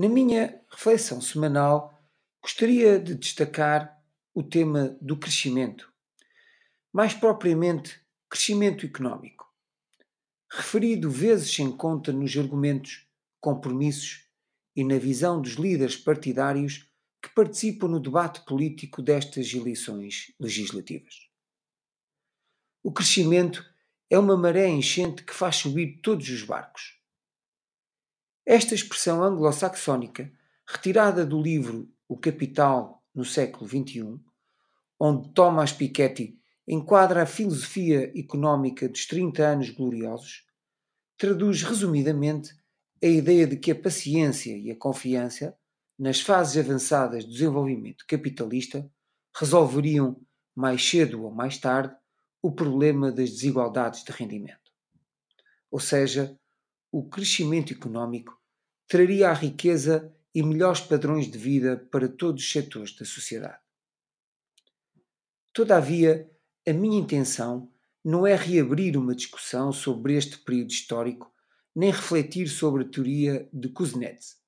Na minha reflexão semanal, gostaria de destacar o tema do crescimento, mais propriamente crescimento económico, referido vezes sem conta nos argumentos, compromissos e na visão dos líderes partidários que participam no debate político destas eleições legislativas. O crescimento é uma maré enchente que faz subir todos os barcos. Esta expressão anglo-saxónica, retirada do livro O Capital no século XXI, onde Thomas Piketty enquadra a filosofia económica dos 30 anos gloriosos, traduz resumidamente a ideia de que a paciência e a confiança nas fases avançadas do desenvolvimento capitalista, resolveriam, mais cedo ou mais tarde, o problema das desigualdades de rendimento. Ou seja, o crescimento económico traria a riqueza e melhores padrões de vida para todos os setores da sociedade. Todavia, a minha intenção não é reabrir uma discussão sobre este período histórico, nem refletir sobre a teoria de Kuznets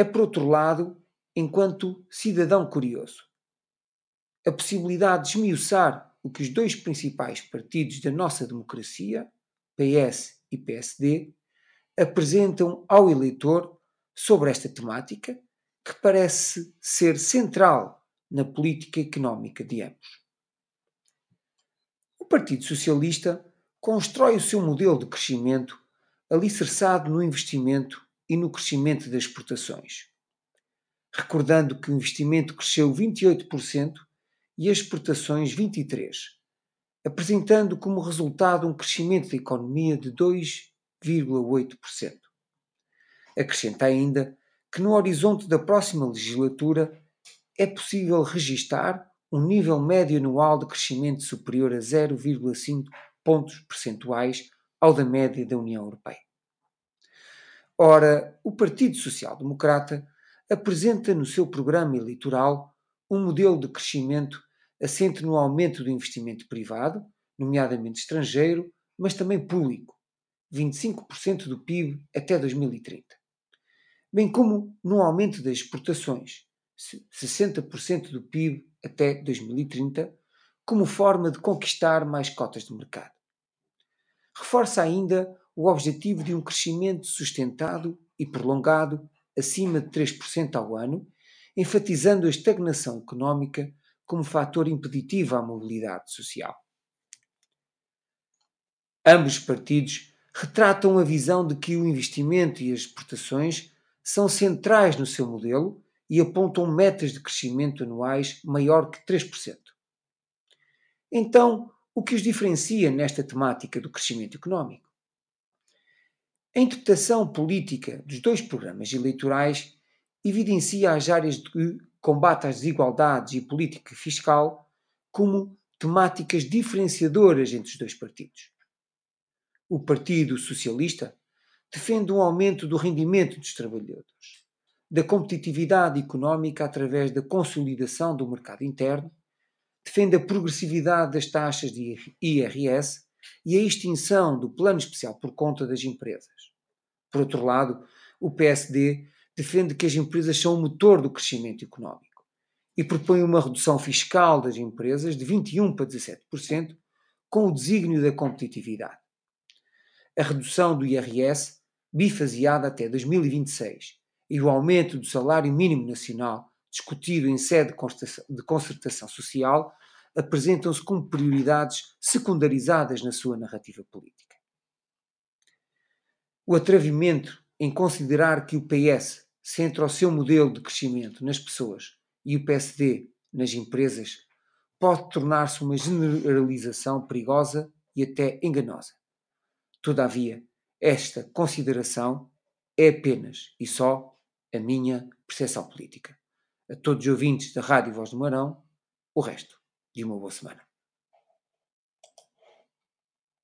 é, por outro lado, enquanto cidadão curioso. A possibilidade de esmiuçar o que os dois principais partidos da nossa democracia, PS e PSD, apresentam ao eleitor sobre esta temática, que parece ser central na política económica de ambos. O Partido Socialista constrói o seu modelo de crescimento alicerçado no investimento e no crescimento das exportações. Recordando que o investimento cresceu 28% e as exportações 23%, apresentando como resultado um crescimento da economia de 2,8%. Acrescenta ainda que no horizonte da próxima legislatura é possível registar um nível médio anual de crescimento superior a 0,5 pontos percentuais ao da média da União Europeia. Ora, o Partido Social Democrata apresenta no seu programa eleitoral um modelo de crescimento assente no aumento do investimento privado, nomeadamente estrangeiro, mas também público, 25% do PIB até 2030, bem como no aumento das exportações, 60% do PIB até 2030, como forma de conquistar mais cotas de mercado. Reforça ainda o objetivo de um crescimento sustentado e prolongado acima de 3% ao ano, enfatizando a estagnação económica como fator impeditivo à mobilidade social. Ambos os partidos retratam a visão de que o investimento e as exportações são centrais no seu modelo e apontam metas de crescimento anuais maior que 3%. Então, o que os diferencia nesta temática do crescimento económico? A interpretação política dos dois programas eleitorais evidencia as áreas de combate às desigualdades e política fiscal como temáticas diferenciadoras entre os dois partidos. O Partido Socialista defende um aumento do rendimento dos trabalhadores, da competitividade económica através da consolidação do mercado interno, defende a progressividade das taxas de IRS e a extinção do plano especial por conta das empresas. Por outro lado, o PSD defende que as empresas são o motor do crescimento económico e propõe uma redução fiscal das empresas de 21% para 17%, com o desígnio da competitividade. A redução do IRS, bifaseada até 2026, e o aumento do salário mínimo nacional, discutido em sede de concertação social, apresentam-se como prioridades secundarizadas na sua narrativa política. O atrevimento em considerar que o PS centra o seu modelo de crescimento nas pessoas e o PSD nas empresas pode tornar-se uma generalização perigosa e até enganosa. Todavia, esta consideração é apenas e só a minha percepção política. A todos os ouvintes da Rádio Voz do Marão, o resto de uma boa semana.